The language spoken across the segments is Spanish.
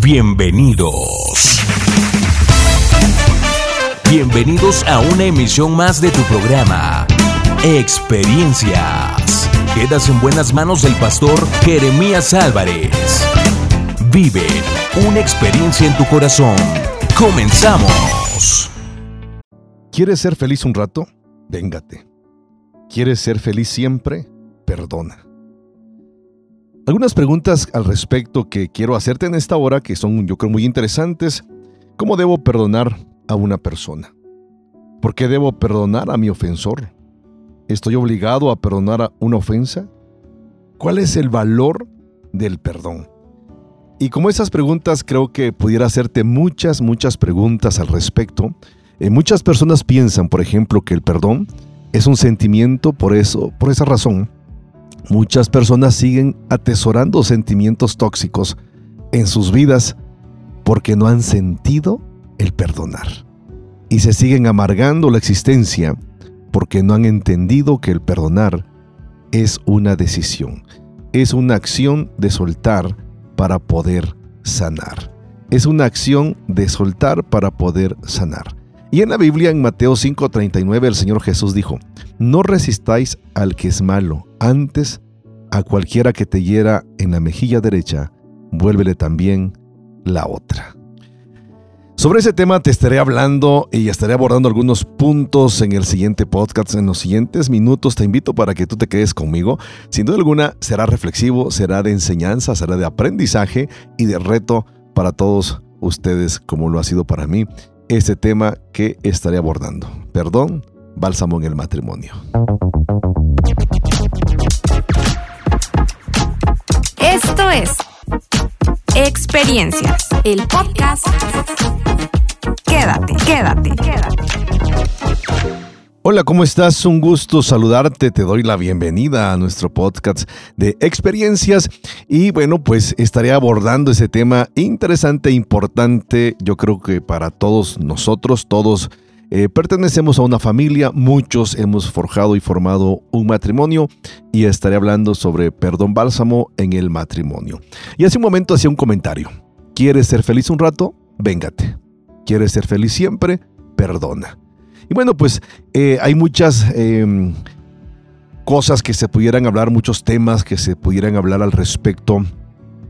Bienvenidos. Bienvenidos a una emisión más de tu programa, Experiencias. Quedas en buenas manos del pastor Jeremías Álvarez. Vive una experiencia en tu corazón. Comenzamos. ¿Quieres ser feliz un rato? Véngate. ¿Quieres ser feliz siempre? Perdona. Algunas preguntas al respecto que quiero hacerte en esta hora que son yo creo muy interesantes. ¿Cómo debo perdonar a una persona? ¿Por qué debo perdonar a mi ofensor? ¿Estoy obligado a perdonar una ofensa? ¿Cuál es el valor del perdón? Y como esas preguntas creo que pudiera hacerte muchas, muchas preguntas al respecto. Eh, muchas personas piensan, por ejemplo, que el perdón es un sentimiento, por eso, por esa razón, Muchas personas siguen atesorando sentimientos tóxicos en sus vidas porque no han sentido el perdonar. Y se siguen amargando la existencia porque no han entendido que el perdonar es una decisión, es una acción de soltar para poder sanar. Es una acción de soltar para poder sanar. Y en la Biblia, en Mateo 5:39, el Señor Jesús dijo, no resistáis al que es malo, antes a cualquiera que te hiera en la mejilla derecha, vuélvele también la otra. Sobre ese tema te estaré hablando y estaré abordando algunos puntos en el siguiente podcast, en los siguientes minutos. Te invito para que tú te quedes conmigo. Sin duda alguna será reflexivo, será de enseñanza, será de aprendizaje y de reto para todos ustedes como lo ha sido para mí este tema que estaré abordando. Perdón, bálsamo en el matrimonio. Esto es Experiencias, el podcast. Quédate, quédate, quédate. Hola, ¿cómo estás? Un gusto saludarte. Te doy la bienvenida a nuestro podcast de experiencias. Y bueno, pues estaré abordando ese tema interesante e importante. Yo creo que para todos nosotros, todos eh, pertenecemos a una familia, muchos hemos forjado y formado un matrimonio y estaré hablando sobre perdón bálsamo en el matrimonio. Y hace un momento hacía un comentario. ¿Quieres ser feliz un rato? Véngate. ¿Quieres ser feliz siempre? Perdona. Y bueno, pues eh, hay muchas em, cosas que se pudieran hablar, muchos temas que se pudieran hablar al respecto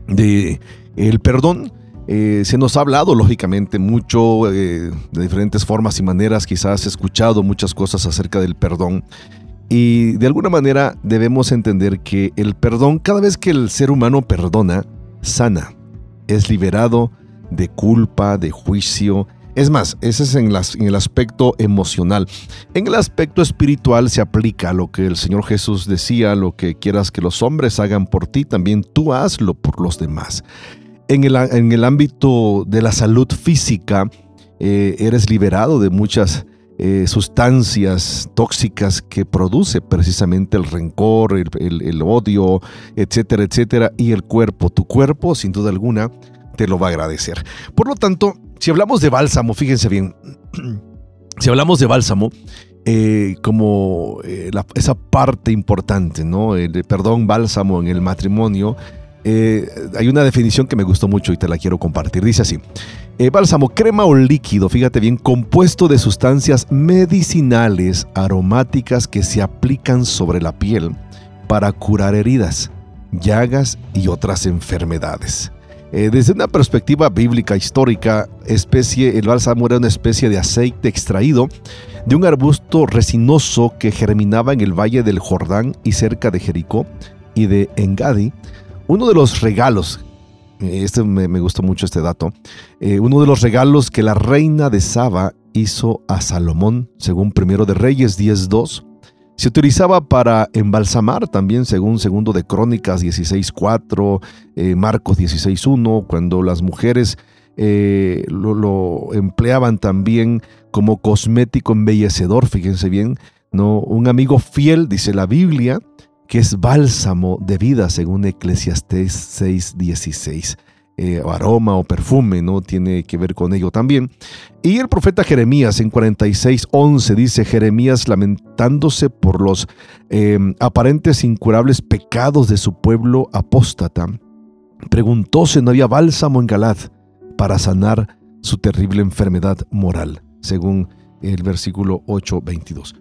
de el perdón. Eh, se nos ha hablado, lógicamente, mucho eh, de diferentes formas y maneras, quizás escuchado muchas cosas acerca del perdón. Y de alguna manera debemos entender que el perdón, cada vez que el ser humano perdona, sana, es liberado de culpa, de juicio. Es más, ese es en, el aspecto emocional. En el aspecto espiritual se aplica lo que el Señor Jesús decía, lo que quieras que los hombres hagan por ti, también tú hazlo por los demás en el, ámbito de la salud física, eh, eres liberado de muchas eh, sustancias tóxicas que produce precisamente el rencor, el, odio, etcétera, etcétera, y el cuerpo, tu cuerpo, sin duda alguna, te lo va a agradecer. Por lo tanto, si hablamos de bálsamo, fíjense bien, si hablamos de bálsamo, eh, como esa parte importante, ¿no? El perdón, bálsamo en el matrimonio, eh, hay una definición que me gustó mucho y te la quiero compartir. Dice así, eh, bálsamo, crema o líquido, fíjate bien, compuesto de sustancias medicinales aromáticas que se aplican sobre la piel para curar heridas, llagas y otras enfermedades. Eh, desde una perspectiva bíblica histórica, especie, el bálsamo era una especie de aceite extraído de un arbusto resinoso que germinaba en el valle del Jordán y cerca de Jericó y de Engadi, uno de los regalos, eh, este me, gustó mucho este dato, eh, uno de los regalos que la reina de Saba hizo a Salomón, según Primero de Reyes 10.2, se utilizaba para embalsamar también, según Segundo de Crónicas 16.4, eh, Marcos 16.1, cuando las mujeres lo, lo, empleaban también como cosmético embellecedor, fíjense bien, ¿no? Un amigo fiel, dice la Biblia, que es bálsamo de vida, según Eclesiastés 6:16. Eh, aroma o perfume, ¿no? Tiene que ver con ello también. Y el profeta Jeremías en 46:11 dice, Jeremías lamentándose por los em, aparentes incurables pecados de su pueblo apóstata, preguntó si no había bálsamo en Galad para sanar su terrible enfermedad moral, según el versículo 8:22.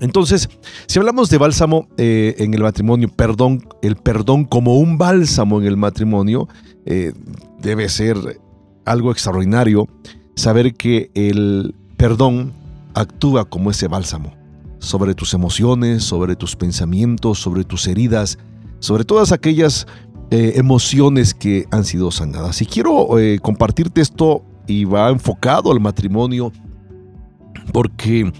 Entonces, si hablamos de bálsamo eh, en el matrimonio, perdón, el perdón como un bálsamo en el matrimonio, eh, debe ser algo extraordinario saber que el perdón actúa como ese bálsamo sobre tus emociones, sobre tus pensamientos, sobre tus heridas, sobre todas aquellas eh, emociones que han sido sanadas. Y quiero compartirte esto y va enfocado al matrimonio porque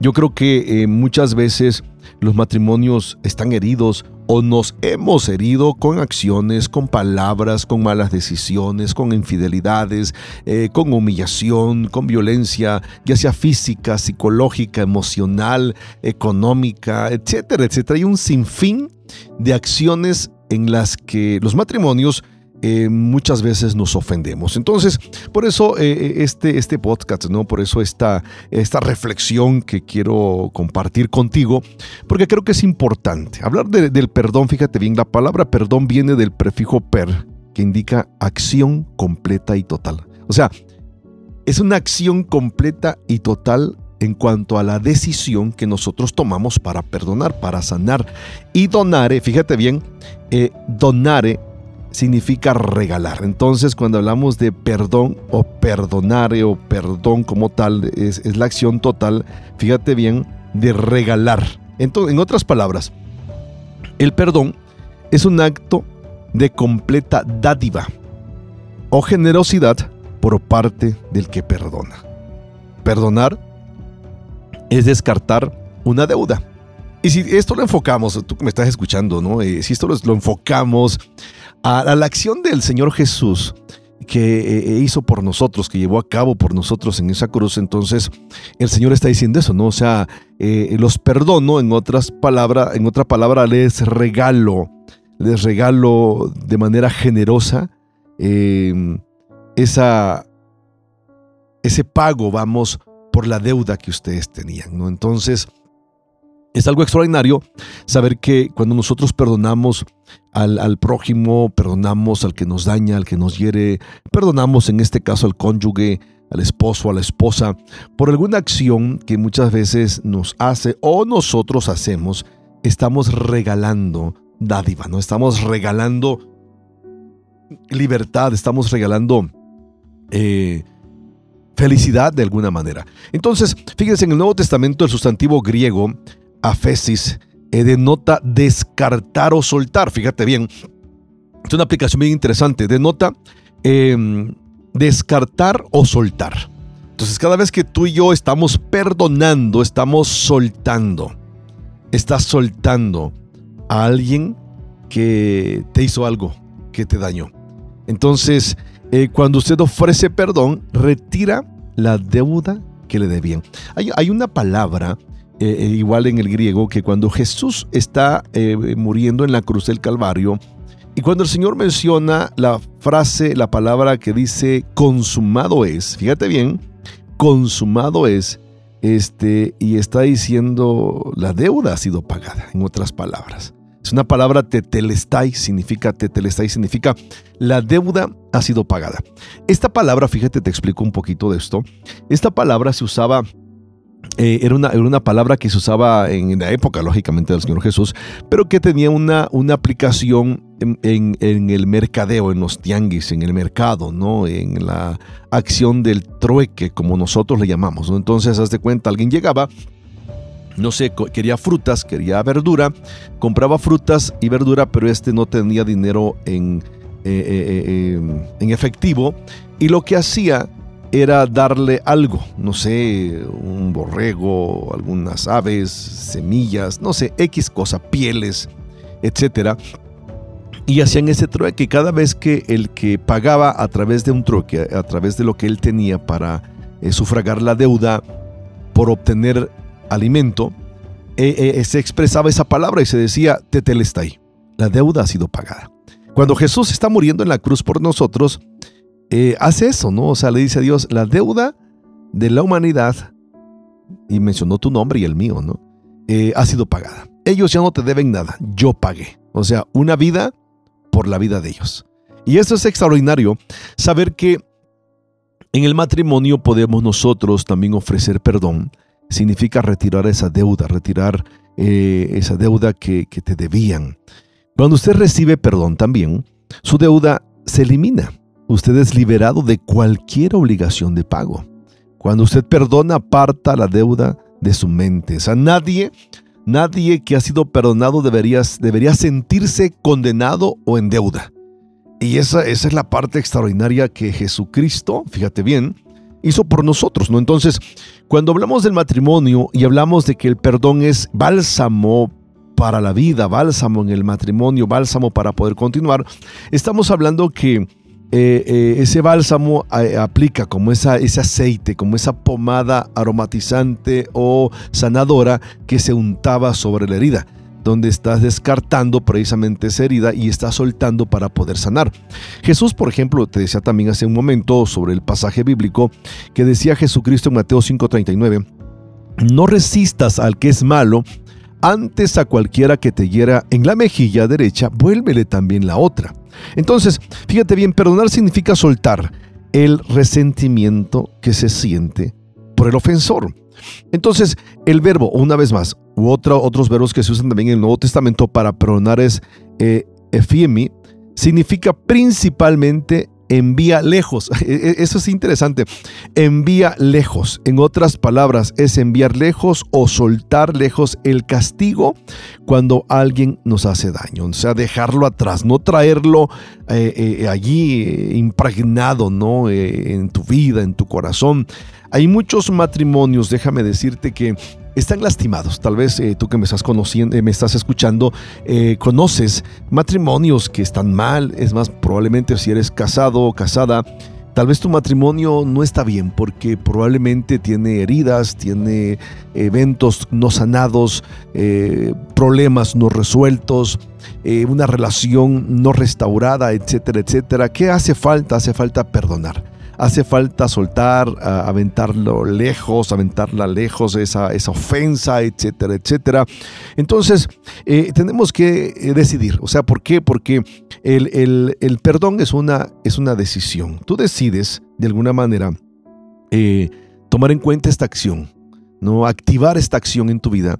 yo creo que eh, muchas veces los matrimonios están heridos o nos hemos herido con acciones, con palabras, con malas decisiones, con infidelidades, eh, con humillación, con violencia, ya sea física, psicológica, emocional, económica, etcétera, etcétera. Hay un sinfín de acciones en las que los matrimonios eh, muchas veces nos ofendemos. Entonces, por eso eh, eh, este, este podcast, ¿no? Por eso esta, esta reflexión que quiero compartir contigo, porque creo que es importante. Hablar del perdón, fíjate bien, la palabra perdón viene del prefijo per, que indica acción completa y total. O sea, es una acción completa y total en cuanto a la decisión que nosotros tomamos para perdonar, para sanar. Y donare, fíjate bien, donare significa regalar. Entonces, cuando hablamos de perdón o perdonar o perdón como tal, es, la acción total, fíjate bien, de regalar. Entonces, en otras palabras, el perdón es un acto de completa dádiva o generosidad por parte del que perdona. Perdonar es descartar una deuda. Y si esto lo enfocamos, tú que me estás escuchando, ¿no? Eh, si esto lo enfocamos a, la acción del Señor Jesús que eh, hizo por nosotros, que llevó a cabo por nosotros en esa cruz, entonces el Señor está diciendo eso, ¿no? O sea, eh, los perdono, en otras palabras, en otra palabra, les regalo, les regalo de manera generosa esa, ese pago, vamos, por la deuda que ustedes tenían, ¿no? Entonces, es algo extraordinario saber que cuando nosotros perdonamos al, prójimo, perdonamos al que nos daña, al que nos hiere, perdonamos en este caso al cónyuge, al esposo, a la esposa, por alguna acción que muchas veces nos hace o nosotros hacemos, estamos regalando dádiva, ¿no? Estamos regalando libertad, estamos regalando eh, felicidad de alguna manera. Entonces, fíjense, en el Nuevo Testamento el sustantivo griego afesis eh, denota descartar o soltar. Fíjate bien, es una aplicación bien interesante. Denota em, descartar o soltar. Entonces, cada vez que tú y yo estamos perdonando, estamos soltando. Estás soltando a alguien que te hizo algo, que te dañó. Entonces, eh, cuando usted ofrece perdón, retira la deuda que le debían. Hay, hay una palabra eh, eh, igual en el griego, que cuando Jesús está eh, muriendo en la cruz del Calvario, y cuando el Señor menciona la frase, la palabra que dice consumado es, fíjate bien, consumado es, este, y está diciendo la deuda ha sido pagada, en otras palabras. Es una palabra tetelestai, significa tetelestai, significa la deuda ha sido pagada. Esta palabra, fíjate, te explico un poquito de esto. Esta palabra se usaba eh, era, una, una, palabra que se usaba en la época, lógicamente, del Señor Jesús, pero que tenía una, una aplicación en, el mercadeo, en los tianguis, en el mercado, ¿no? En la acción del trueque, como nosotros le llamamos, ¿no? Entonces, haz de cuenta, alguien llegaba, no sé, quería frutas, quería verdura, compraba frutas y verdura, pero este no tenía dinero en, eh, eh, en efectivo, y lo que hacía era darle algo, no sé, un borrego, algunas aves, semillas, no sé, X cosa, pieles, etc. Y hacían ese trueque. Cada vez que el que pagaba a través de un trueque, a través de lo que él tenía para eh, sufragar la deuda por obtener alimento, eh, eh, se expresaba esa palabra y se decía, tetelestai, la deuda ha sido pagada. Cuando Jesús está muriendo en la cruz por nosotros, eh, hace eso, ¿no? O sea, le dice a Dios, la deuda de la humanidad, y mencionó tu nombre y el mío, ¿no? Eh, ha sido pagada. Ellos ya no te deben nada, yo pagué. O sea, una vida por la vida de ellos. Y eso es extraordinario, saber que en el matrimonio podemos nosotros también ofrecer perdón. Significa retirar esa deuda, retirar eh, esa deuda que te debían. Cuando usted recibe perdón también, su deuda se elimina. Usted es liberado de cualquier obligación de pago. Cuando usted perdona, aparta la deuda de su mente. O sea, nadie, nadie que ha sido perdonado debería, debería sentirse condenado o en deuda. Y esa, esa es la parte extraordinaria que Jesucristo, fíjate bien, hizo por nosotros, ¿no? Entonces, cuando hablamos del matrimonio y hablamos de que el perdón es bálsamo para la vida, bálsamo en el matrimonio, bálsamo para poder continuar, estamos hablando que eh, eh, ese bálsamo eh, aplica como esa, ese aceite, como esa pomada aromatizante o sanadora que se untaba sobre la herida donde estás descartando precisamente esa herida y estás soltando para poder sanar. Jesús, por ejemplo, te decía también hace un momento sobre el pasaje bíblico que decía Jesucristo en Mateo 5:39, no resistas al que es malo, antes a cualquiera que te hiera en la mejilla derecha, vuélvele también la otra. Entonces, fíjate bien, perdonar significa soltar el resentimiento que se siente por el ofensor. Entonces, el verbo, una vez más, u otros verbos que se usan también en el Nuevo Testamento para perdonar es eh, efiemi, significa principalmente envía lejos. E, e, eso es interesante. Envía lejos. En otras palabras, es enviar lejos o soltar lejos el castigo cuando alguien nos hace daño. O sea, dejarlo atrás, no traerlo eh, eh, allí eh, impregnado, ¿no? en tu vida, en tu corazón. Hay muchos matrimonios, déjame decirte que están lastimados. Tal vez eh, tú que me estás conociendo, eh, me estás escuchando, eh, conoces matrimonios que están mal. Es más, probablemente si eres casado o casada, tal vez tu matrimonio no está bien porque probablemente tiene heridas, tiene eventos no sanados, problemas no resueltos, una relación no restaurada, etcétera, etcétera. ¿Qué hace falta? Hace falta perdonar hace falta soltar, aventarlo lejos, aventarla lejos, esa, esa ofensa, etcétera, etcétera. Entonces, eh, tenemos que eh, decidir. O sea, ¿por qué? Porque el, perdón es una, es una decisión. Tú decides, de alguna manera, eh, tomar en cuenta esta acción, ¿no? Activar esta acción en tu vida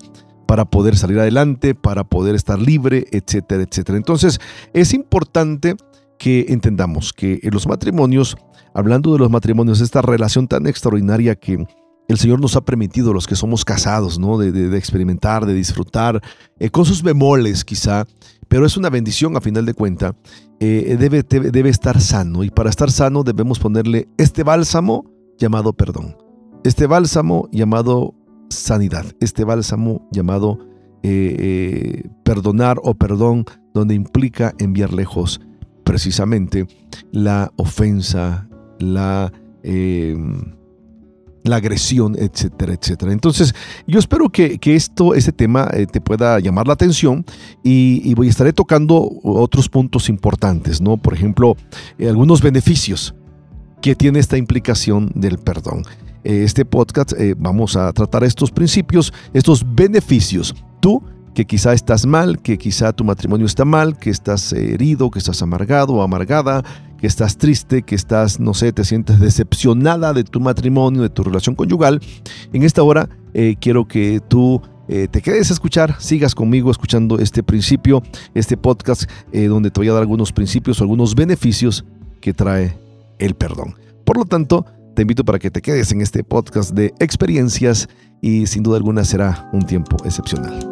para poder salir adelante, para poder estar libre, etcétera, etcétera. Entonces, es importante que entendamos que los matrimonios hablando de los matrimonios, esta relación tan extraordinaria que el Señor nos ha permitido, los que somos casados, ¿no? de, experimentar, de disfrutar, eh, con sus bemoles quizá, pero es una bendición a final de cuenta, eh, debe, debe estar sano y para estar sano debemos ponerle este bálsamo llamado perdón, este bálsamo llamado sanidad, este bálsamo llamado eh, perdonar o perdón, donde implica enviar lejos precisamente la ofensa, la, eh, la agresión, etcétera, etcétera. Entonces, yo espero que, esto, este tema eh, te pueda llamar la atención y, voy a estaré tocando otros puntos importantes, ¿no? Por ejemplo, eh, algunos beneficios que tiene esta implicación del perdón. este podcast vamos a tratar estos principios, estos beneficios. Tú que quizá estás mal, que quizá tu matrimonio está mal, que estás herido, que estás amargado o amargada, que estás triste, que estás, no sé, te sientes decepcionada de tu matrimonio, de tu relación conyugal, en esta hora eh, quiero que tú eh, te quedes a escuchar, sigas conmigo escuchando este principio, este podcast, eh, donde te voy a dar algunos principios o algunos beneficios que trae el perdón. Por lo tanto, te invito para que te quedes en este podcast de experiencias y sin duda alguna será un tiempo excepcional.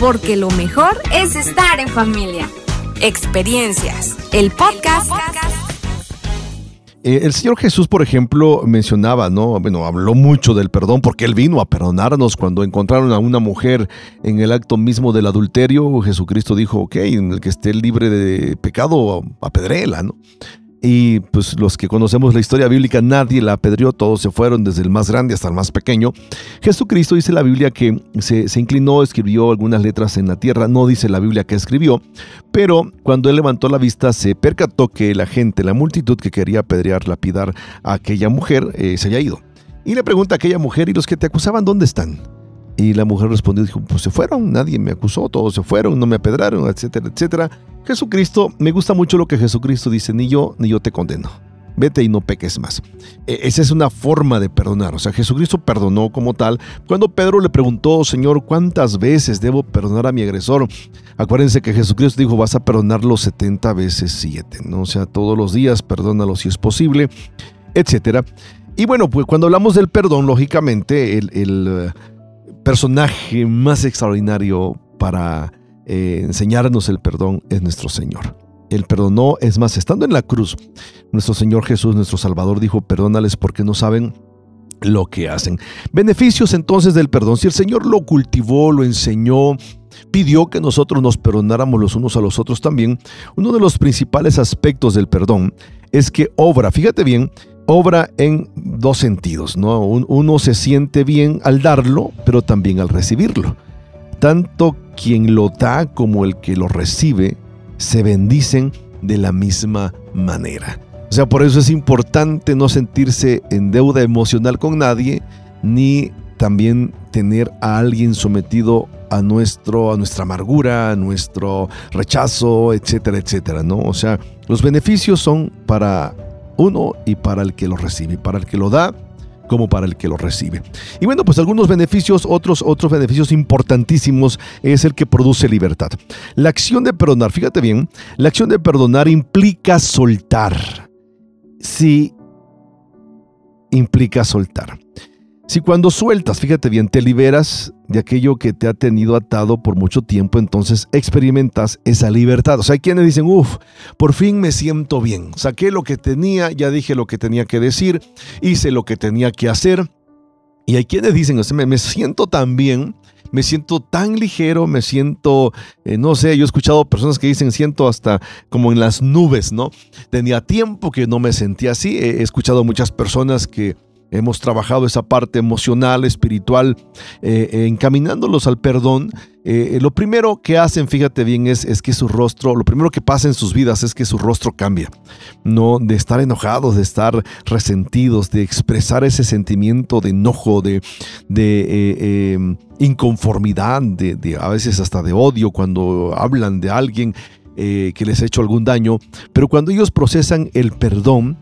Porque lo mejor es estar en familia. Experiencias, el podcast. Eh, el Señor Jesús, por ejemplo, mencionaba, ¿no? Bueno, habló mucho del perdón porque Él vino a perdonarnos cuando encontraron a una mujer en el acto mismo del adulterio. Jesucristo dijo, ok, en el que esté libre de pecado, apedréela, ¿no? Y pues los que conocemos la historia bíblica, nadie la apedreó, todos se fueron, desde el más grande hasta el más pequeño. Jesucristo dice la Biblia que se, se, inclinó, escribió algunas letras en la tierra, no dice la Biblia que escribió, pero cuando él levantó la vista se percató que la gente, la multitud que quería apedrear, lapidar a aquella mujer, eh, se había ido. Y le pregunta a aquella mujer, ¿y los que te acusaban dónde están? Y la mujer respondió, dijo, pues se fueron, nadie me acusó, todos se fueron, no me apedraron, etcétera, etcétera. Jesucristo, me gusta mucho lo que Jesucristo dice, ni yo, ni yo te condeno. Vete y no peques más. E, esa es una forma de perdonar. O sea, Jesucristo perdonó como tal. Cuando Pedro le preguntó, Señor, ¿cuántas veces debo perdonar a mi agresor? Acuérdense que Jesucristo dijo, vas a perdonarlo 70 veces 7. ¿no? O sea, todos los días, perdónalo si es posible, etcétera. Y bueno, pues cuando hablamos del perdón, lógicamente, el, el personaje más extraordinario para eh, enseñarnos el perdón es nuestro Señor. Él perdonó, es más, estando en la cruz, nuestro Señor Jesús, nuestro Salvador, dijo, perdónales porque no saben lo que hacen. Beneficios entonces del perdón. Si el Señor lo cultivó, lo enseñó, pidió que nosotros nos perdonáramos los unos a los otros también, uno de los principales aspectos del perdón es que obra, fíjate bien, obra en dos sentidos, ¿no? Uno se siente bien al darlo, pero también al recibirlo. Tanto quien lo da como el que lo recibe se bendicen de la misma manera. O sea, por eso es importante no sentirse en deuda emocional con nadie, ni también tener a alguien sometido a nuestro a nuestra amargura, a nuestro rechazo, etcétera, etcétera, ¿no? O sea, los beneficios son para uno y para el que lo recibe, para el que lo da como para el que lo recibe. Y bueno, pues algunos beneficios, otros, otros beneficios importantísimos es el que produce libertad. La acción de perdonar, fíjate bien, la acción de perdonar implica soltar. Sí, implica soltar. Si cuando sueltas, fíjate bien, te liberas de aquello que te ha tenido atado por mucho tiempo, entonces experimentas esa libertad. O sea, hay quienes dicen, uff, por fin me siento bien. Saqué lo que tenía, ya dije lo que tenía que decir, hice lo que tenía que hacer. Y hay quienes dicen, o sea, me, siento tan bien, me siento tan ligero, me siento, eh, no sé, yo he escuchado personas que dicen, siento hasta como en las nubes, ¿no? Tenía tiempo que no me sentía así. He escuchado muchas personas que hemos trabajado esa parte emocional, espiritual, eh, eh, encaminándolos al perdón. Eh, lo primero que hacen, fíjate bien, es, que su rostro, lo primero que pasa en sus vidas es que su rostro cambia. No de estar enojados, de estar resentidos, de expresar ese sentimiento de enojo, de, inconformidad, de, a veces hasta de odio cuando hablan de alguien que les ha hecho algún daño. Pero cuando ellos procesan el perdón,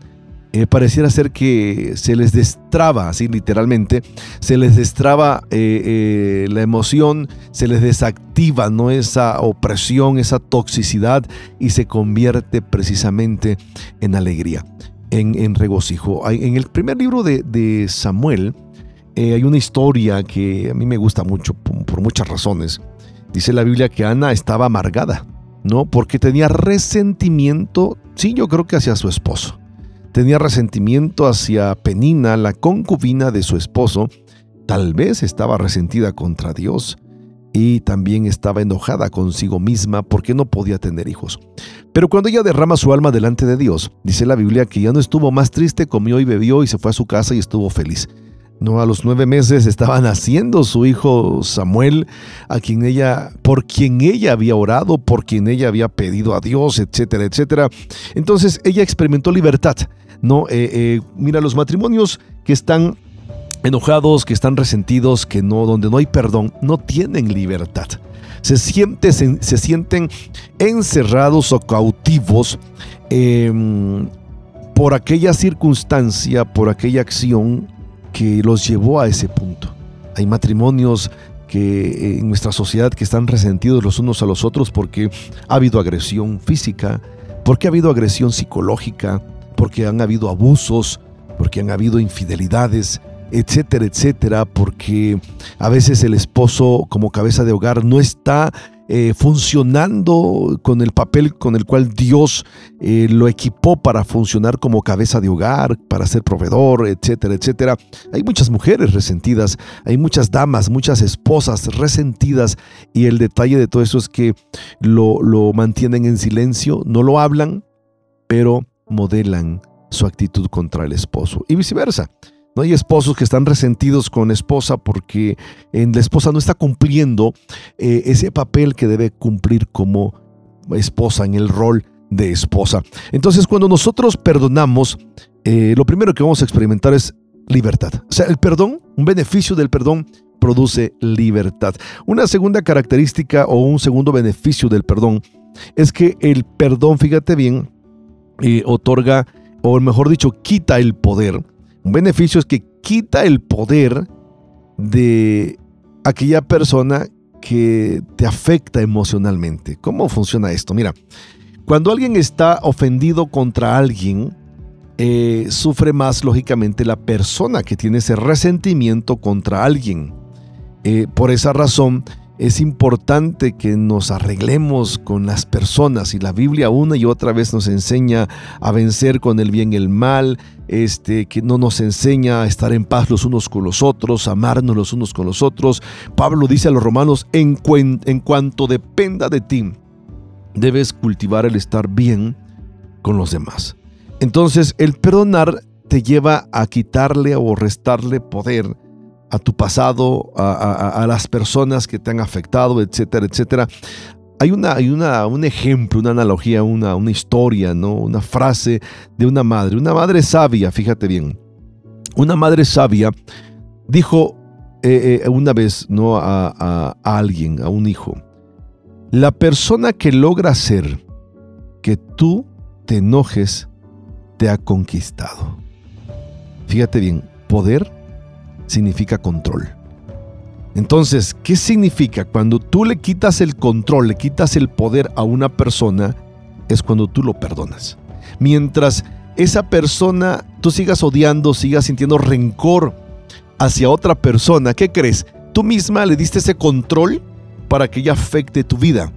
eh, pareciera ser que se les destraba, así literalmente, se les destraba eh, eh, la emoción, se les desactiva ¿no? esa opresión, esa toxicidad y se convierte precisamente en alegría, en, regocijo. En el primer libro de, Samuel hay una historia que a mí me gusta mucho por, por muchas razones. Dice la Biblia que Ana estaba amargada, ¿no? Porque tenía resentimiento, sí, yo creo que hacia su esposo tenía resentimiento hacia Penina, la concubina de su esposo, tal vez estaba resentida contra Dios y también estaba enojada consigo misma porque no podía tener hijos. Pero cuando ella derrama su alma delante de Dios, dice la Biblia que ya no estuvo más triste, comió y bebió y se fue a su casa y estuvo feliz. No, a los nueve meses estaba naciendo su hijo Samuel, a quien ella, por quien ella había orado, por quien ella había pedido a Dios, etcétera, etcétera. Entonces ella experimentó libertad. No, eh, eh, mira, los matrimonios que están enojados, que están resentidos, que no, donde no hay perdón, no tienen libertad. Se, se, sienten encerrados o cautivos em, por aquella circunstancia, por aquella acción que los llevó a ese punto. Hay matrimonios que eh, en nuestra sociedad que están resentidos los unos a los otros porque ha habido agresión física, porque ha habido agresión psicológica, porque han habido abusos, porque han habido infidelidades, etcétera, etcétera, porque a veces el esposo como cabeza de hogar no está eh, funcionando con el papel con el cual Dios eh, lo equipó para funcionar como cabeza de hogar, para ser proveedor, etcétera, etcétera. Hay muchas mujeres resentidas, hay muchas damas, muchas esposas resentidas y el detalle de todo eso es que lo, lo mantienen en silencio, no lo hablan, pero modelan su actitud contra el esposo y viceversa. No hay esposos que están resentidos con esposa porque en la esposa no está cumpliendo eh, ese papel que debe cumplir como esposa en el rol de esposa. Entonces, cuando nosotros perdonamos, eh, lo primero que vamos a experimentar es libertad. O sea, el perdón, un beneficio del perdón produce libertad. Una segunda característica o un segundo beneficio del perdón es que el perdón, fíjate bien, eh, otorga, o mejor dicho, quita el poder un beneficio es que quita el poder de aquella persona que te afecta emocionalmente. ¿Cómo funciona esto? Mira, cuando alguien está ofendido contra alguien, eh, sufre más lógicamente la persona que tiene ese resentimiento contra alguien. Eh, por esa razón, es importante que nos arreglemos con las personas y la Biblia una y otra vez nos enseña a vencer con el bien el mal, este, que no nos enseña a estar en paz los unos con los otros, amarnos los unos con los otros. Pablo dice a los romanos, en, en cuanto dependa de ti, debes cultivar el estar bien con los demás. Entonces el perdonar te lleva a quitarle o restarle poder a tu pasado, a, las personas que te han afectado, etcétera, etcétera. Hay, una, hay una, un ejemplo, una analogía, una, una historia, ¿no? una frase de una madre, una madre sabia, fíjate bien. Una madre sabia dijo eh, eh, una vez ¿no? A, a alguien, a un hijo, la persona que logra hacer que tú te enojes te ha conquistado. Fíjate bien, poder significa control. Entonces, ¿qué significa? Cuando tú le quitas el control, le quitas el poder a una persona, es cuando tú lo perdonas. Mientras esa persona tú sigas odiando, sigas sintiendo rencor hacia otra persona, ¿qué crees? Tú misma le diste ese control para que ella afecte tu vida.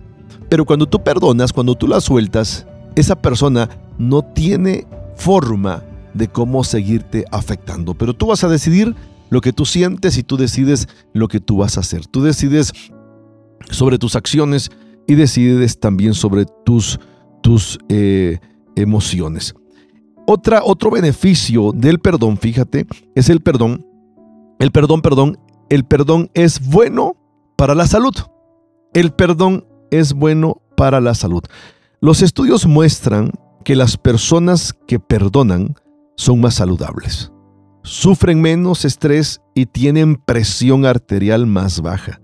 Pero cuando tú perdonas, cuando tú la sueltas, esa persona no tiene forma de cómo seguirte afectando. Pero tú vas a decidir lo que tú sientes y tú decides lo que tú vas a hacer. Tú decides sobre tus acciones y decides también sobre tus, tus eh, emociones. Otra, otro beneficio del perdón, fíjate, es el perdón. El perdón, perdón, el perdón es bueno para la salud. El perdón es bueno para la salud. Los estudios muestran que las personas que perdonan son más saludables sufren menos estrés y tienen presión arterial más baja.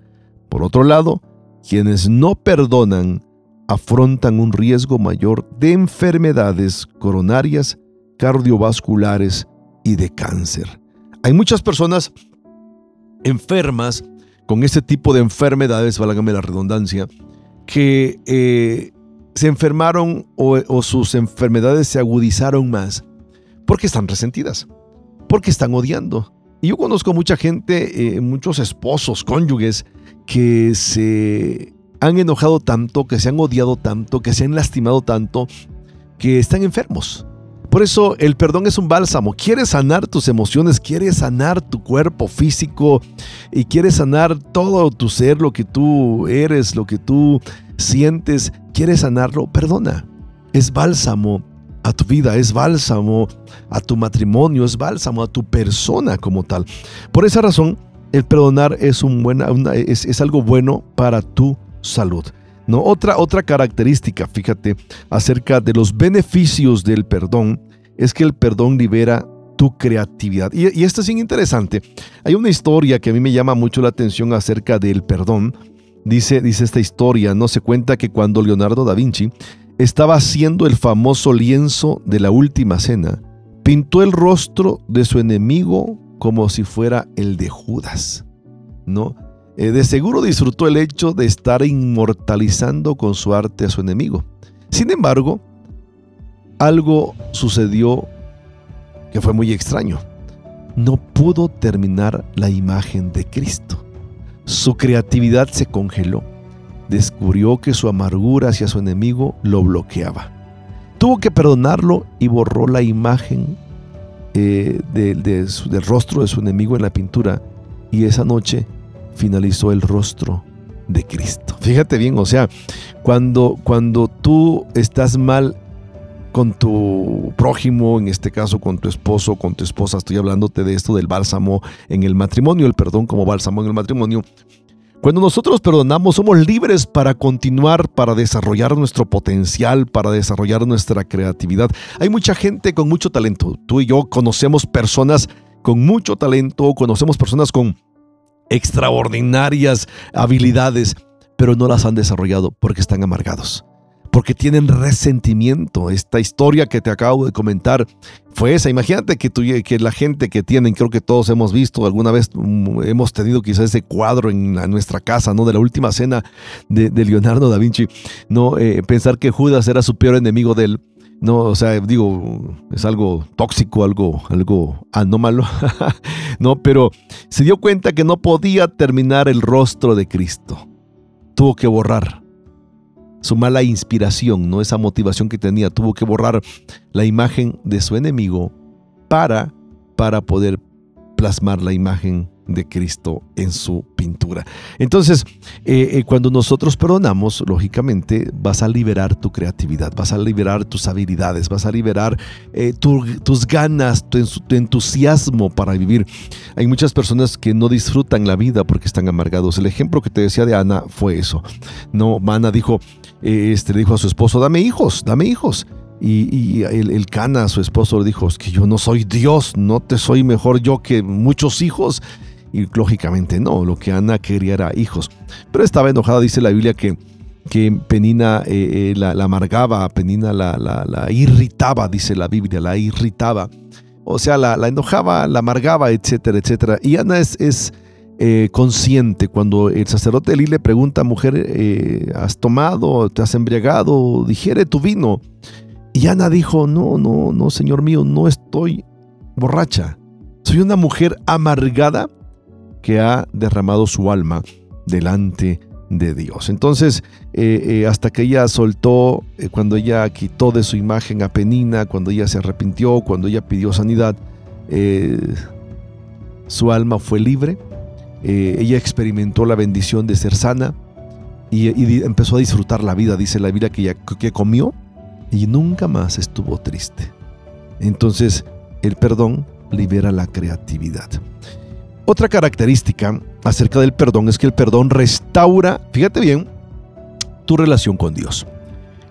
Por otro lado, quienes no perdonan afrontan un riesgo mayor de enfermedades coronarias, cardiovasculares y de cáncer. Hay muchas personas enfermas con este tipo de enfermedades, válgame la redundancia, que eh, se enfermaron o sus enfermedades se agudizaron más porque están resentidas porque están odiando. Y yo conozco mucha gente, eh, muchos esposos, cónyuges, que se han enojado tanto, que se han odiado tanto, que se han lastimado tanto, que están enfermos. Por eso el perdón es un bálsamo. Quieres sanar tus emociones, quieres sanar tu cuerpo físico y quieres sanar todo tu ser, lo que tú eres, lo que tú sientes, quieres sanarlo, perdona. Es bálsamo a tu vida, es bálsamo a tu matrimonio, es bálsamo a tu persona como tal. Por esa razón, el perdonar es, un buena, es, algo bueno para tu salud. ¿no? Otra, otra característica, fíjate, acerca de los beneficios del perdón, es que el perdón libera tu creatividad. Y, esto es interesante. Hay una historia que a mí me llama mucho la atención acerca del perdón. Dice, dice esta historia, no se cuenta que cuando Leonardo da Vinci estaba haciendo el famoso lienzo de la última cena, pintó el rostro de su enemigo como si fuera el de Judas. ¿No? Eh, de seguro disfrutó el hecho de estar inmortalizando con su arte a su enemigo. Sin embargo, algo sucedió que fue muy extraño. no pudo terminar la imagen de Cristo. Su creatividad se congeló. Descubrió que su amargura hacia su enemigo lo bloqueaba. Tuvo que perdonarlo y borró la imagen eh, del rostro de su enemigo en la pintura. Y esa noche finalizó el rostro de Cristo. Fíjate bien, o sea, cuando, cuando tú estás mal con tu prójimo, en este caso con tu esposo, con tu esposa, estoy hablándote de esto del bálsamo en el matrimonio, el perdón como bálsamo en el matrimonio. Cuando nosotros perdonamos, somos libres para continuar, para desarrollar nuestro potencial, para desarrollar nuestra creatividad. Hay mucha gente con mucho talento. Tú y yo conocemos personas con mucho talento, conocemos personas con extraordinarias habilidades, pero no las han desarrollado porque están amargados, porque tienen resentimiento. Esta historia que te acabo de comentar fue esa. Imagínate que, la gente que tienen, creo que todos hemos visto, alguna vez mm, hemos tenido quizás ese cuadro en, nuestra casa, ¿no? De la última cena de, Leonardo da Vinci, ¿no? Eh, pensar que Judas era su peor enemigo de él no, o sea, digo, es algo tóxico, algo, algo anómalo, no, pero se dio cuenta que no podía terminar el rostro de Cristo. Tuvo que borrar su mala inspiración, no esa motivación que tenía, tuvo que borrar la imagen de su enemigo para para poder plasmar la imagen de Cristo en su pintura. Entonces, eh, eh, cuando nosotros perdonamos, lógicamente vas a liberar tu creatividad, vas a liberar tus habilidades, vas a liberar eh, tus ganas, tu, entusiasmo para vivir. Hay muchas personas que no disfrutan la vida porque están amargados. El ejemplo que te decía de Ana fue eso. No, Ana dijo, este, le dijo a su esposo, dame hijos, dame hijos. Y, el, el, Cana, su esposo, le dijo, es que yo no soy Dios, no te soy mejor yo que muchos hijos. Y lógicamente no, lo que Ana quería era hijos. Pero estaba enojada, dice la Biblia, que, que Penina eh, eh, la, amargaba, Penina la, la, irritaba, dice la Biblia, la irritaba. O sea, la, enojaba, la amargaba, etcétera, etcétera. Y Ana es, es eh, consciente cuando el sacerdote Eli le pregunta, mujer, ¿has tomado, te has embriagado, digiere tu vino? Y Ana dijo, no, no, no, Señor mío, no estoy borracha. Soy una mujer amargada que ha derramado su alma delante de Dios. Entonces, eh, eh, hasta que ella soltó, eh, cuando ella quitó de su imagen a Penina, cuando ella se arrepintió, cuando ella pidió sanidad, su alma fue libre, ella experimentó la bendición de ser sana y, empezó a disfrutar la vida, dice la Biblia, que, que comió y nunca más estuvo triste. Entonces, el perdón libera la creatividad. Otra característica acerca del perdón es que el perdón restaura, fíjate bien, tu relación con Dios.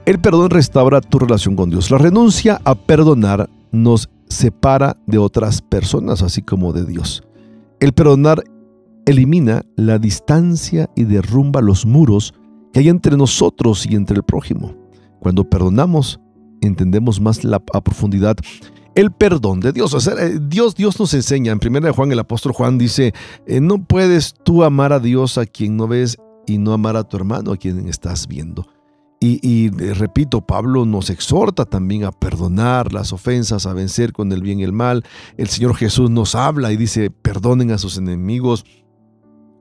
El perdón restaura tu relación con Dios. La renuncia a perdonar nos separa de otras personas, así como de Dios. El perdonar elimina la distancia y derrumba los muros que hay entre nosotros y entre el prójimo. Cuando perdonamos, entendemos más la, a profundidad el perdón de Dios. O sea, eh, Dios, Dios nos enseña, en 1 Juan, el apóstol Juan dice, eh, no puedes tú amar a Dios a quien no ves y no amar a tu hermano a quien estás viendo. Y, eh, repito, Pablo nos exhorta también a perdonar las ofensas, a vencer con el bien y el mal. El Señor Jesús nos habla y dice, perdonen a sus enemigos,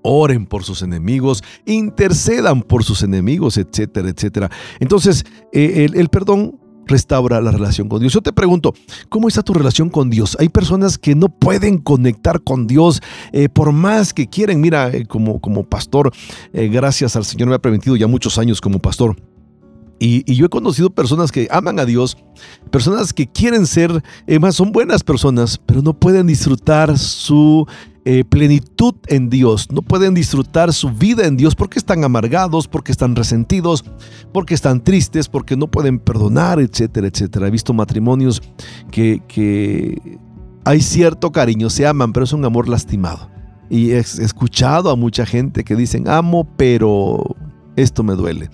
oren por sus enemigos, intercedan por sus enemigos, etcétera, etcétera. Entonces, el perdón restaura la relación con Dios. Yo te pregunto, ¿cómo está tu relación con Dios? Hay personas que no pueden conectar con Dios eh, por más que quieren. Mira, eh, como, como pastor, eh, gracias al Señor me ha permitido ya muchos años como pastor. Y, yo he conocido personas que aman a Dios, personas que quieren ser, más son buenas personas, pero no pueden disfrutar su eh, plenitud en Dios, no pueden disfrutar su vida en Dios porque están amargados, porque están resentidos, porque están tristes, porque no pueden perdonar, etcétera, etcétera. He visto matrimonios que, que hay cierto cariño, se aman, pero es un amor lastimado. Y he escuchado a mucha gente que dicen, amo, pero esto me duele.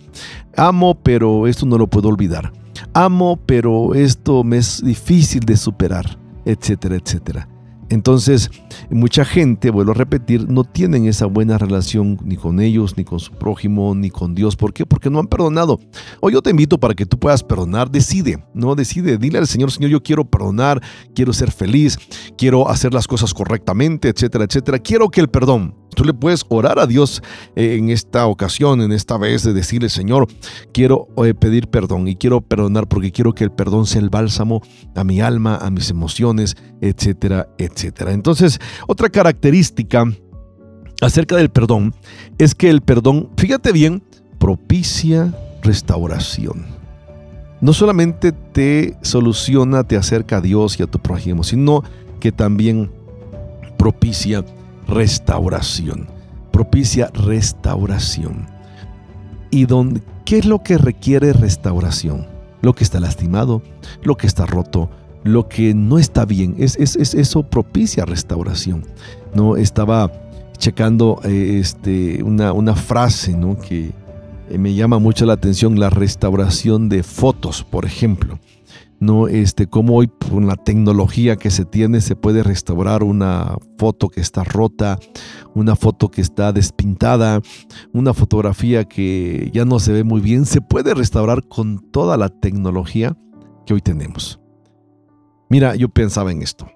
Amo, pero esto no lo puedo olvidar. Amo, pero esto me es difícil de superar, etcétera, etcétera. Entonces, mucha gente, vuelvo a repetir, no tienen esa buena relación ni con ellos, ni con su prójimo, ni con Dios. ¿Por qué? Porque no han perdonado. Hoy yo te invito para que tú puedas perdonar. Decide, ¿no? Decide. Dile al Señor, Señor, yo quiero perdonar, quiero ser feliz, quiero hacer las cosas correctamente, etcétera, etcétera. Quiero que el perdón Tú le puedes orar a Dios eh, en esta ocasión, en esta vez, de decirle, Señor, quiero eh, pedir perdón y quiero perdonar porque quiero que el perdón sea el bálsamo a mi alma, a mis emociones, etcétera, etcétera. Entonces, otra característica acerca del perdón es que el perdón, fíjate bien, propicia restauración. No solamente te soluciona, te acerca a Dios y a tu prójimo, sino que también propicia restauración. Propicia restauración. ¿Y dónde, qué es lo que requiere restauración? Lo que está lastimado, lo que está roto, lo que no está bien. Es, es, eso propicia restauración. ¿no? Estaba checando eh, este, una, una, frase ¿no? que eh, me llama mucho la atención, la restauración de fotos, por ejemplo no este cómo hoy con la tecnología que se tiene se puede restaurar una foto que está rota, una foto que está despintada, una fotografía que ya no se ve muy bien, se puede restaurar con toda la tecnología que hoy tenemos. Mira, yo pensaba en esto.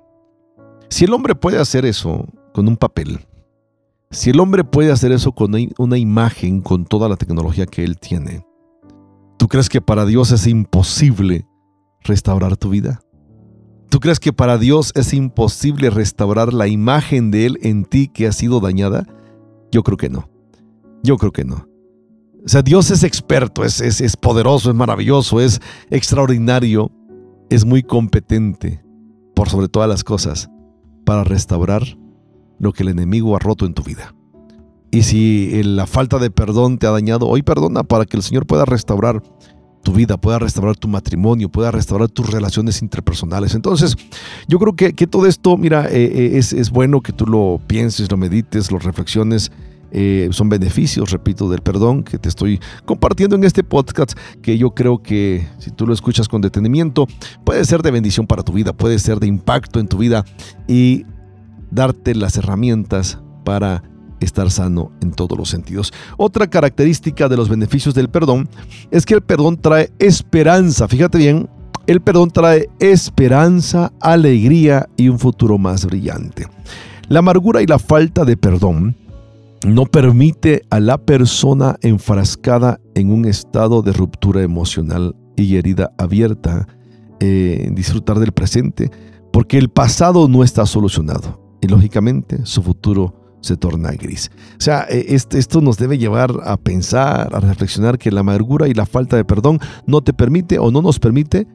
Si el hombre puede hacer eso con un papel, si el hombre puede hacer eso con una imagen, con toda la tecnología que él tiene, ¿tú crees que para Dios es imposible restaurar tu vida? ¿Tú crees que para Dios es imposible restaurar la imagen de Él en ti que ha sido dañada? Yo creo que no. Yo creo que no. O sea, Dios es experto, es, es, es poderoso, es maravilloso, es extraordinario, es muy competente, por sobre todas las cosas, para restaurar lo que el enemigo ha roto en tu vida. Y si la falta de perdón te ha dañado, hoy perdona para que el Señor pueda restaurar tu vida, pueda restaurar tu matrimonio, pueda restaurar tus relaciones interpersonales. Entonces, yo creo que, todo esto, mira, eh, eh, es, bueno que tú lo pienses, lo medites, lo reflexiones. Eh, son beneficios, repito, del perdón que te estoy compartiendo en este podcast, que yo creo que si tú lo escuchas con detenimiento, puede ser de bendición para tu vida, puede ser de impacto en tu vida y darte las herramientas para estar sano en todos los sentidos. Otra característica de los beneficios del perdón es que el perdón trae esperanza. Fíjate bien, el perdón trae esperanza, alegría y un futuro más brillante. La amargura y la falta de perdón no permite a la persona enfrascada en un estado de ruptura emocional y herida abierta eh, disfrutar del presente, porque el pasado no está solucionado y lógicamente su futuro se torna gris. O sea, e, esto nos debe llevar a pensar, a reflexionar que la amargura y la falta de perdón no te permite o no nos permite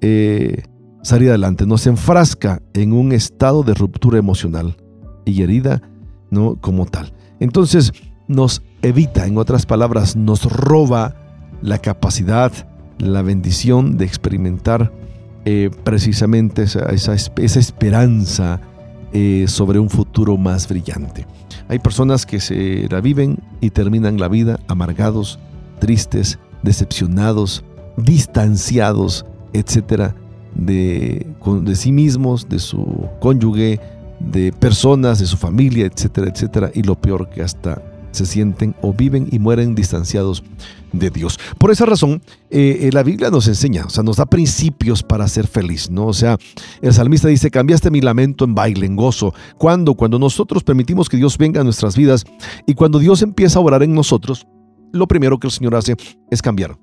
eh, salir adelante, nos enfrasca en un estado de ruptura emocional y herida ¿no? como tal. Entonces nos evita, en otras palabras, nos roba la capacidad, la bendición de experimentar eh, precisamente esa esperanza, eh, sobre un futuro más brillante. Hay personas que se la viven y terminan la vida amargados, tristes, decepcionados, distanciados, etcétera, de, de sí mismos, de su cónyuge, de personas, de su familia, etcétera, etcétera, y lo peor que hasta se sienten o viven y mueren distanciados de Dios. Por esa razón, eh, eh, la Biblia nos enseña, o sea, nos da principios para ser feliz, ¿no? O sea, el salmista dice, cambiaste mi lamento en baile, en gozo. ¿Cuándo? Cuando nosotros permitimos que Dios venga a nuestras vidas y cuando Dios empieza a orar en nosotros, lo primero que el Señor hace es cambiar.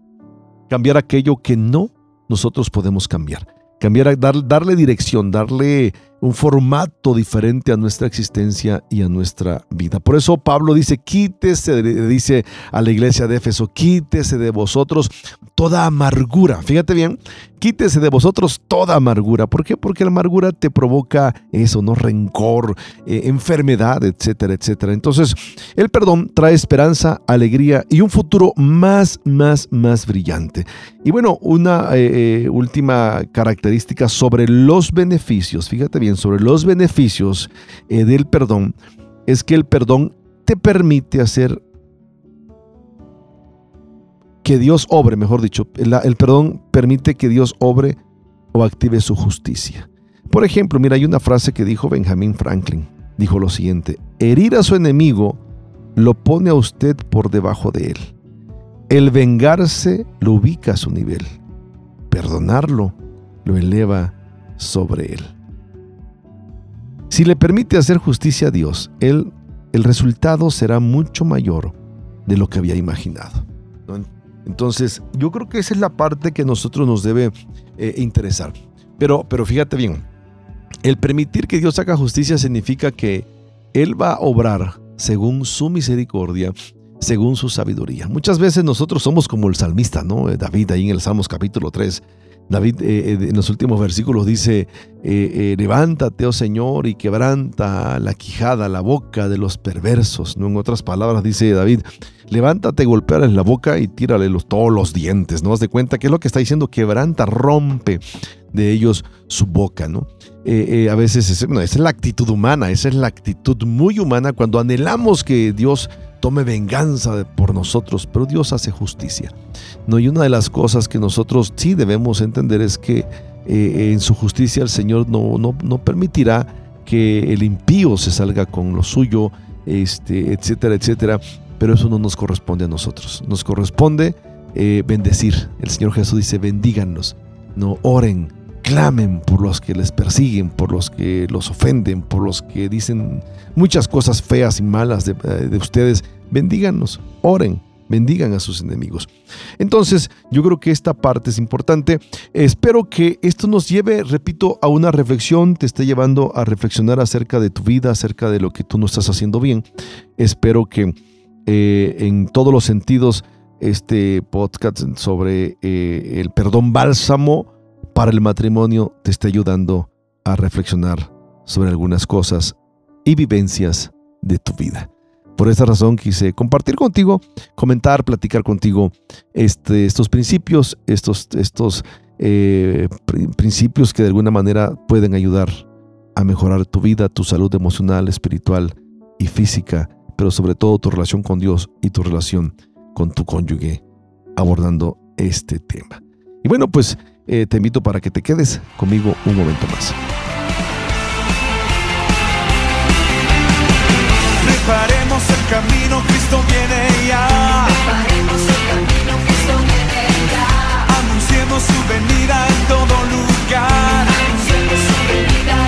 Cambiar aquello que no nosotros podemos cambiar. Cambiar, darle dirección, darle un formato diferente a nuestra existencia y a nuestra vida. Por eso Pablo dice, quítese, dice a la iglesia de Éfeso, quítese de vosotros toda amargura. Fíjate bien, quítese de vosotros toda amargura. ¿Por qué? Porque la amargura te provoca eso, ¿no? Rencor, eh, enfermedad, etcétera, etcétera. Entonces, el perdón trae esperanza, alegría y un futuro más, más, más brillante. Y bueno, una eh, eh, última característica sobre los beneficios. Fíjate bien sobre los beneficios eh, del perdón es que el perdón te permite hacer que Dios obre, mejor dicho, el, perdón permite que Dios obre o active su justicia. Por ejemplo, mira, hay una frase que dijo Benjamin Franklin. Dijo lo siguiente, herir a su enemigo lo pone a usted por debajo de él. El vengarse lo ubica a su nivel. Perdonarlo lo eleva sobre él. Si le permite hacer justicia a Dios, él, el resultado será mucho mayor de lo que había imaginado. Entonces, yo creo que esa es la parte que nosotros nos debe eh, interesar. Pero, pero fíjate bien, el permitir que Dios haga justicia significa que Él va a obrar según su misericordia, según su sabiduría. Muchas veces nosotros somos como el salmista, ¿no? Eh, David ahí en el Salmos capítulo 3. David eh, en los últimos versículos dice, levántate, oh Señor, y quebranta la quijada, la boca de los perversos. ¿no? En otras palabras dice David, levántate, golpéale la boca y tírale los, todos los dientes. ¿No? Haz de cuenta que es lo que está diciendo, quebranta, rompe de ellos su boca, ¿no? Eh, eh, a veces es, esa es la actitud humana, esa es la actitud muy humana cuando anhelamos que Dios tome venganza por nosotros, pero Dios hace justicia. ¿no? Y una de las cosas que nosotros sí debemos entender es que eh, en su justicia el Señor no, no, no, permitirá que el impío se salga con lo suyo, este, etcétera, etcétera, pero eso no nos corresponde a nosotros. Nos corresponde bendecir. El Señor Jesús dice, bendíganos, no oren, clamen por los que les persiguen, por los que los ofenden, por los que dicen muchas cosas feas y malas de, eh, ustedes. Bendíganos, oren, bendigan a sus enemigos. Entonces, yo creo que esta parte es importante. Espero que esto nos lleve, repito, a una reflexión, te esté llevando a reflexionar acerca de tu vida, acerca de lo que tú no estás haciendo bien. Espero que eh, en todos los sentidos este podcast sobre eh, el perdón bálsamo para el matrimonio te está ayudando a reflexionar sobre algunas cosas y vivencias de tu vida. Por esta razón quise compartir contigo, comentar, platicar contigo este, estos principios, estos, estos eh, principios que de alguna manera pueden ayudar a mejorar tu vida, tu salud emocional, espiritual y física, pero sobre todo tu relación con Dios y tu relación con tu cónyuge abordando este tema. Y bueno, pues eh, te invito para que te quedes conmigo un momento más. Preparemos el camino, Cristo viene ya. Preparemos el camino, Cristo viene ya. Anunciemos su venida en todo lugar. Anunciemos su venida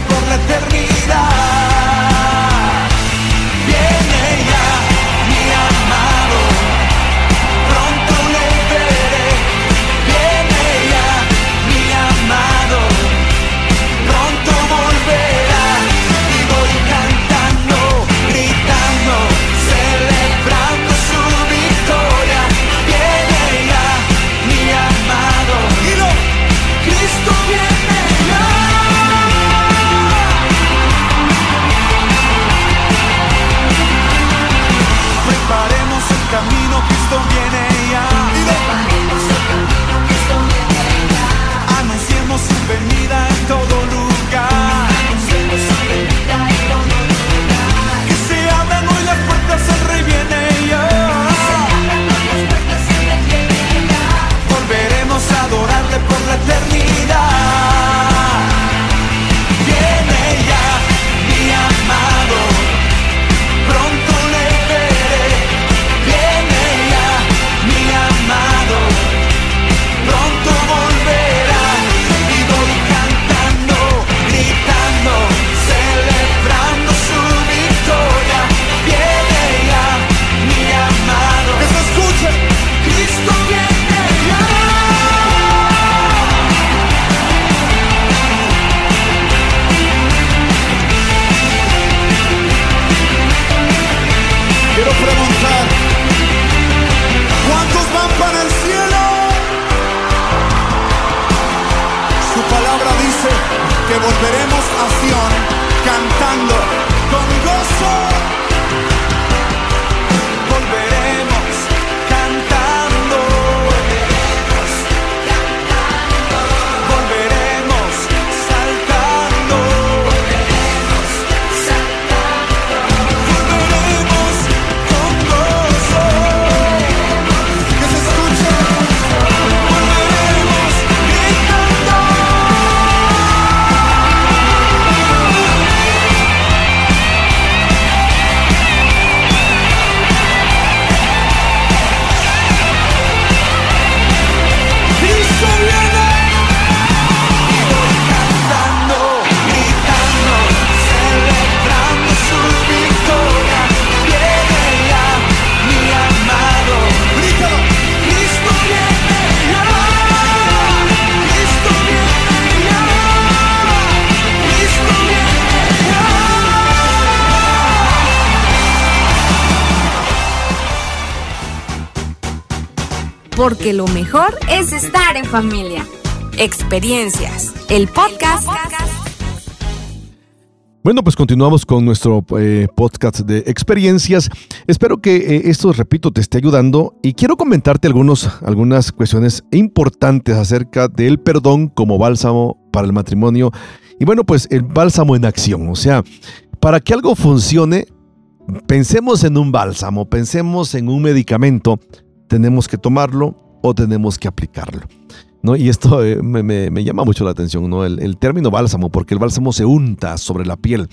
por la eternidad. Porque lo mejor es estar en familia. Experiencias, el podcast. Bueno, pues continuamos con nuestro eh, podcast de experiencias. Espero que eh, esto, repito, te esté ayudando y quiero comentarte algunos, algunas cuestiones importantes acerca del perdón como bálsamo para el matrimonio. Y bueno, pues el bálsamo en acción, o sea, para que algo funcione, pensemos en un bálsamo, pensemos en un medicamento, tenemos que tomarlo o tenemos que aplicarlo. ¿no? Y esto eh, me, llama mucho la atención, ¿no? El, término bálsamo, porque el bálsamo se unta sobre la piel.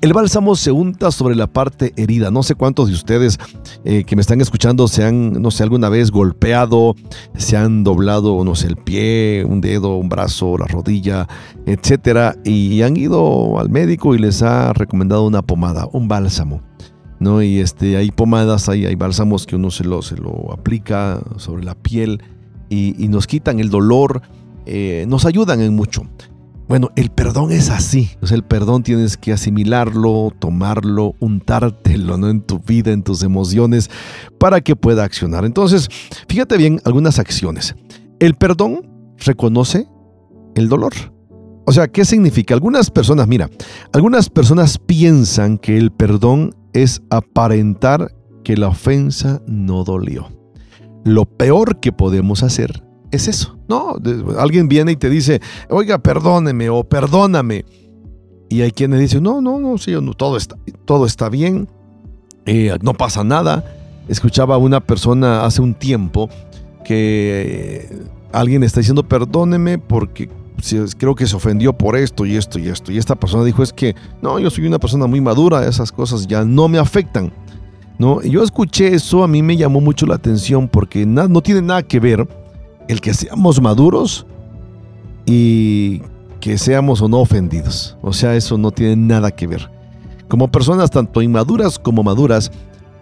El bálsamo se unta sobre la parte herida. No sé cuántos de ustedes eh, que me están escuchando se han, no sé, alguna vez golpeado, se han doblado, no sé, el pie, un dedo, un brazo, la rodilla, etcétera, y han ido al médico y les ha recomendado una pomada, un bálsamo. ¿No? Y este, hay pomadas, hay, hay bálsamos que uno se lo, se lo aplica sobre la piel y, nos quitan el dolor, eh, nos ayudan en mucho. Bueno, el perdón es así. El perdón tienes que asimilarlo, tomarlo, untártelo ¿no? en tu vida, en tus emociones, para que pueda accionar. Entonces, fíjate bien algunas acciones. El perdón reconoce el dolor. O sea, ¿qué significa? Algunas personas, mira, algunas personas piensan que el perdón es aparentar que la ofensa no dolió. Lo peor que podemos hacer es eso. No, alguien viene y te dice, oiga, perdóneme o perdóname. Y hay quienes dicen, no, no, no, sí, no, todo, está, todo está bien, eh, no pasa nada. Escuchaba a una persona hace un tiempo que alguien está diciendo, perdóneme porque creo que se ofendió por esto y esto y esto. Y esta persona dijo, es que, no, yo soy una persona muy madura, esas cosas ya no me afectan. ¿no? Yo escuché eso, a mí me llamó mucho la atención porque no tiene nada que ver el que seamos maduros y que seamos o no ofendidos. O sea, eso no tiene nada que ver. Como personas tanto inmaduras como maduras,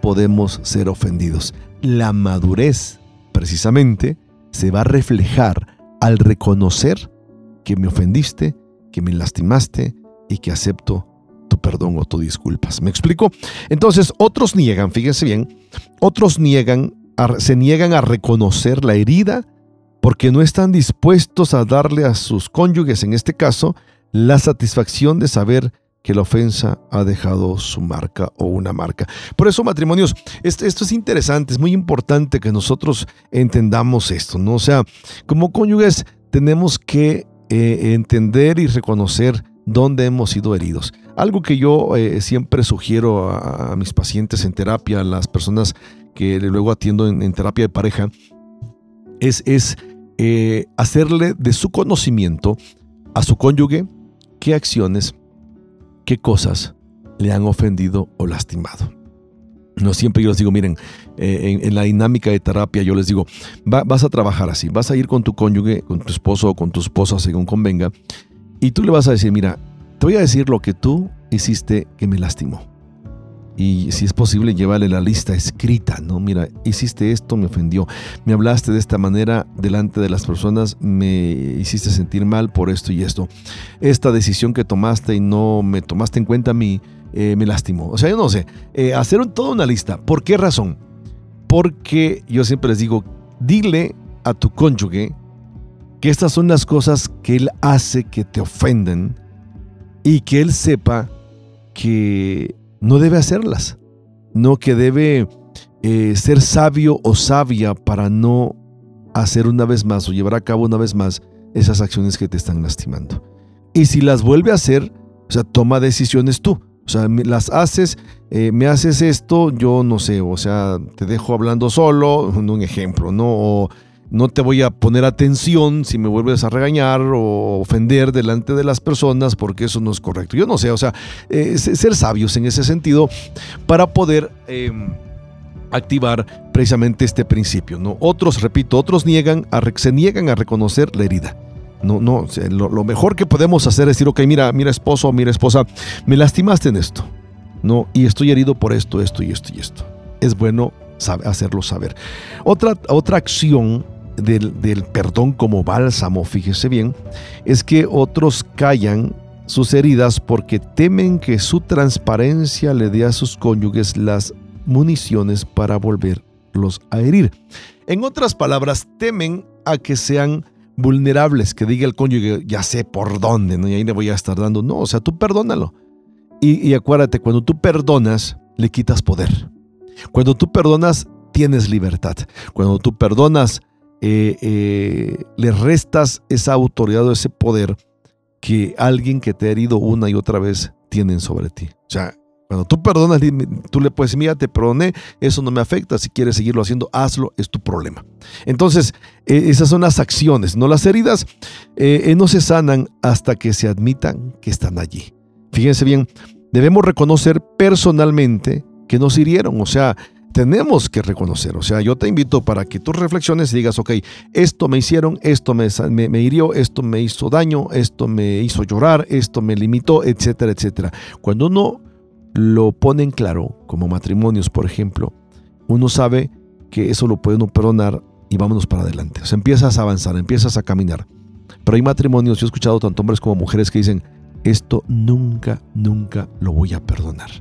podemos ser ofendidos. La madurez, precisamente, se va a reflejar al reconocer que me ofendiste, que me lastimaste y que acepto tu perdón o tu disculpas. ¿Me explico? Entonces, otros niegan, fíjense bien, otros niegan, se niegan a reconocer la herida porque no están dispuestos a darle a sus cónyuges, en este caso, la satisfacción de saber que la ofensa ha dejado su marca o una marca. Por eso, matrimonios, esto, esto, es interesante, es muy importante que nosotros entendamos esto, ¿no? O sea, como cónyuges tenemos que eh, entender y reconocer dónde hemos sido heridos. Algo que yo eh, siempre sugiero a, mis pacientes en terapia, a las personas que luego atiendo en, terapia de pareja, es, eh, hacerle de su conocimiento a su cónyuge qué acciones, qué cosas le han ofendido o lastimado. No siempre yo les digo, miren, eh, en, la dinámica de terapia yo les digo, vas a trabajar así, vas a ir con tu cónyuge, con tu esposo o con tu esposa según convenga, y tú le vas a decir, mira, te voy a decir lo que tú hiciste que me lastimó. Y si es posible, llévale la lista escrita, ¿no? Mira, hiciste esto, me ofendió. Me hablaste de esta manera delante de las personas, me hiciste sentir mal por esto y esto. Esta decisión que tomaste y no me tomaste en cuenta a mí, eh, me lastimó. O sea, yo no sé, eh, hacer toda una lista. ¿Por qué razón? Porque yo siempre les digo, dile a tu cónyuge que estas son las cosas que él hace que te ofenden y que él sepa que no debe hacerlas, no que debe eh, ser sabio o sabia para no hacer una vez más o llevar a cabo una vez más esas acciones que te están lastimando. Y si las vuelve a hacer, o sea, toma decisiones tú. O sea, las haces, eh, me haces esto, yo no sé, o sea, te dejo hablando solo, un ejemplo, ¿no? O no te voy a poner atención si me vuelves a regañar o ofender delante de las personas porque eso no es correcto. Yo no sé, o sea, eh, ser sabios en ese sentido para poder... Em, activar precisamente este principio. ¿no? Otros, repito, otros niegan se niegan a reconocer la herida. No, no, lo, mejor que podemos hacer es decir, ok, mira, mira esposo, mira esposa, me lastimaste en esto, ¿no? Y estoy herido por esto, esto y esto y esto. Es bueno hacerlo saber. Otra, otra acción del, perdón como bálsamo, fíjese bien, es que otros callan sus heridas porque temen que su transparencia le dé a sus cónyuges las municiones para volverlos a herir. En otras palabras, temen a que sean vulnerables, que diga el cónyuge, ya sé por dónde, ¿no? y ahí le voy a estar dando. No, o sea, tú perdónalo. Y, acuérdate, cuando tú perdonas, le quitas poder. Cuando tú perdonas, tienes libertad. Cuando tú perdonas, eh, eh, le restas esa autoridad o ese poder que alguien que te ha herido una y otra vez tienen sobre ti. O sea, cuando tú perdonas, tú le puedes decir, mira, te perdoné, eso no me afecta, si quieres seguirlo haciendo, hazlo, es tu problema. Entonces, e, esas son las acciones, no las heridas, eh, no se sanan hasta que se admitan que están allí. Fíjense bien, debemos reconocer personalmente que nos hirieron, o sea, tenemos que reconocer. O sea, yo te invito para que tú reflexiones y digas, ok, esto me hicieron, esto me, me, hirió, esto me hizo daño, esto me hizo llorar, esto me limitó, etcétera, etcétera. Cuando uno lo pone en claro, como matrimonios, por ejemplo, uno sabe que eso lo puede uno perdonar y vámonos para adelante. O sea, empiezas a avanzar, empiezas a caminar. Pero hay matrimonios, yo he escuchado tanto hombres como mujeres que dicen, esto nunca, nunca lo voy a perdonar.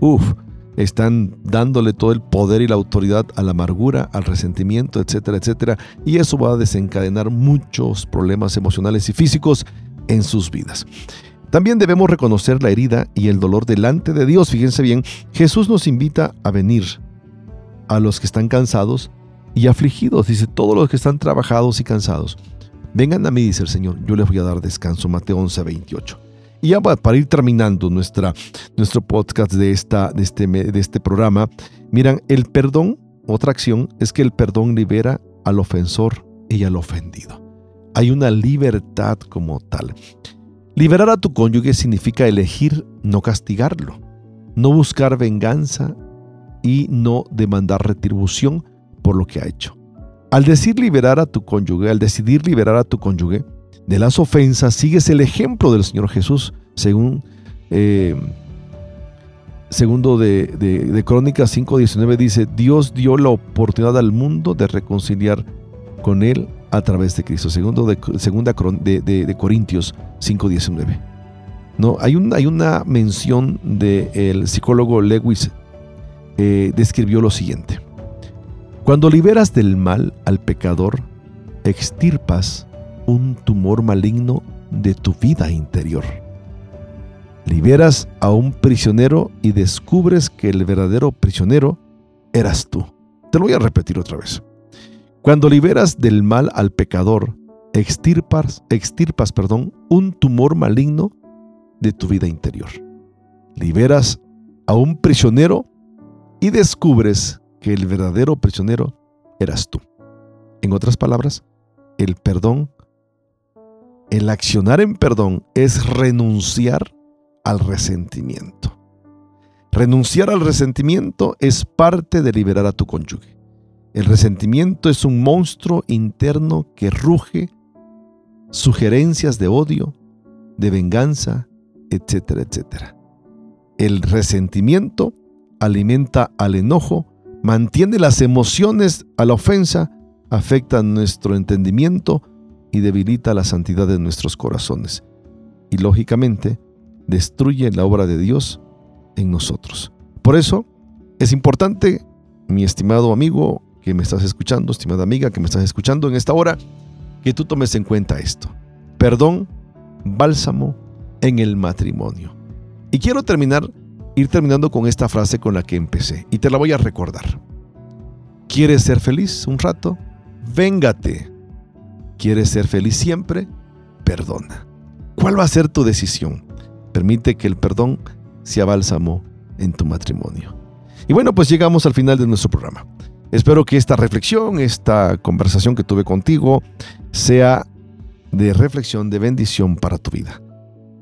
Uf, están dándole todo el poder y la autoridad a la amargura, al resentimiento, etcétera, etcétera. Y eso va a desencadenar muchos problemas emocionales y físicos en sus vidas. También debemos reconocer la herida y el dolor delante de Dios. Fíjense bien, Jesús nos invita a venir a los que están cansados y afligidos. Dice, todos los que están trabajados y cansados. Vengan a mí, dice el Señor, yo les voy a dar descanso. Mateo 11, 28. Y ya para ir terminando nuestra, nuestro podcast de, esta, de, este, de este programa, miran, el perdón, otra acción, es que el perdón libera al ofensor y al ofendido. Hay una libertad como tal. Liberar a tu cónyuge significa elegir no castigarlo, no buscar venganza y no demandar retribución por lo que ha hecho. Al decir liberar a tu cónyuge, al decidir liberar a tu cónyuge, de las ofensas, sigues el ejemplo del Señor Jesús, según eh, segundo de, de, Crónicas 5.19 dice, Dios dio la oportunidad al mundo de reconciliar con Él a través de Cristo. Segundo de, segunda de, de Corintios 5.19. No, hay, un, hay una mención del psicólogo Lewis, eh, describió lo siguiente. Cuando liberas del mal al pecador, extirpas un tumor maligno de tu vida interior. Liberas a un prisionero y descubres que el verdadero prisionero eras tú. Te lo voy a repetir otra vez. Cuando liberas del mal al pecador, extirpas, extirpas perdón, un tumor maligno de tu vida interior. Liberas a un prisionero y descubres que el verdadero prisionero eras tú. En otras palabras, el perdón el accionar en perdón es renunciar al resentimiento. Renunciar al resentimiento es parte de liberar a tu cónyuge. El resentimiento es un monstruo interno que ruge sugerencias de odio, de venganza, etcétera, etcétera. El resentimiento alimenta al enojo, mantiene las emociones a la ofensa, afecta nuestro entendimiento, y debilita la santidad de nuestros corazones y lógicamente destruye la obra de Dios en nosotros. Por eso es importante, mi estimado amigo que me estás escuchando, estimada amiga que me estás escuchando en esta hora, que tú tomes en cuenta esto. Perdón, bálsamo en el matrimonio. Y quiero terminar, ir terminando con esta frase con la que empecé y te la voy a recordar. ¿Quieres ser feliz un rato? Véngate ¿Quieres ser feliz siempre? Perdona. ¿Cuál va a ser tu decisión? Permite que el perdón sea bálsamo en tu matrimonio. Y bueno, pues llegamos al final de nuestro programa. Espero que esta reflexión, esta conversación que tuve contigo, sea de reflexión, de bendición para tu vida.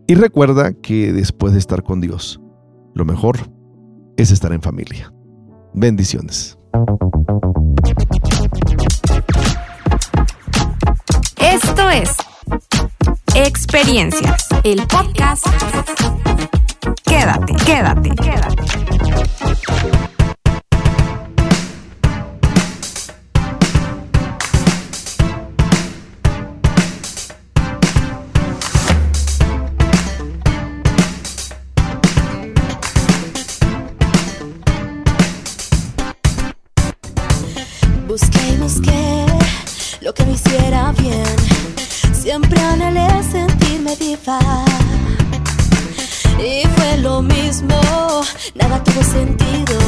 Y recuerda que después de estar con Dios, lo mejor es estar en familia. Bendiciones. Esto es Experiencias, el podcast. Quédate, quédate, quédate. Y fue lo mismo, nada tuvo sentido.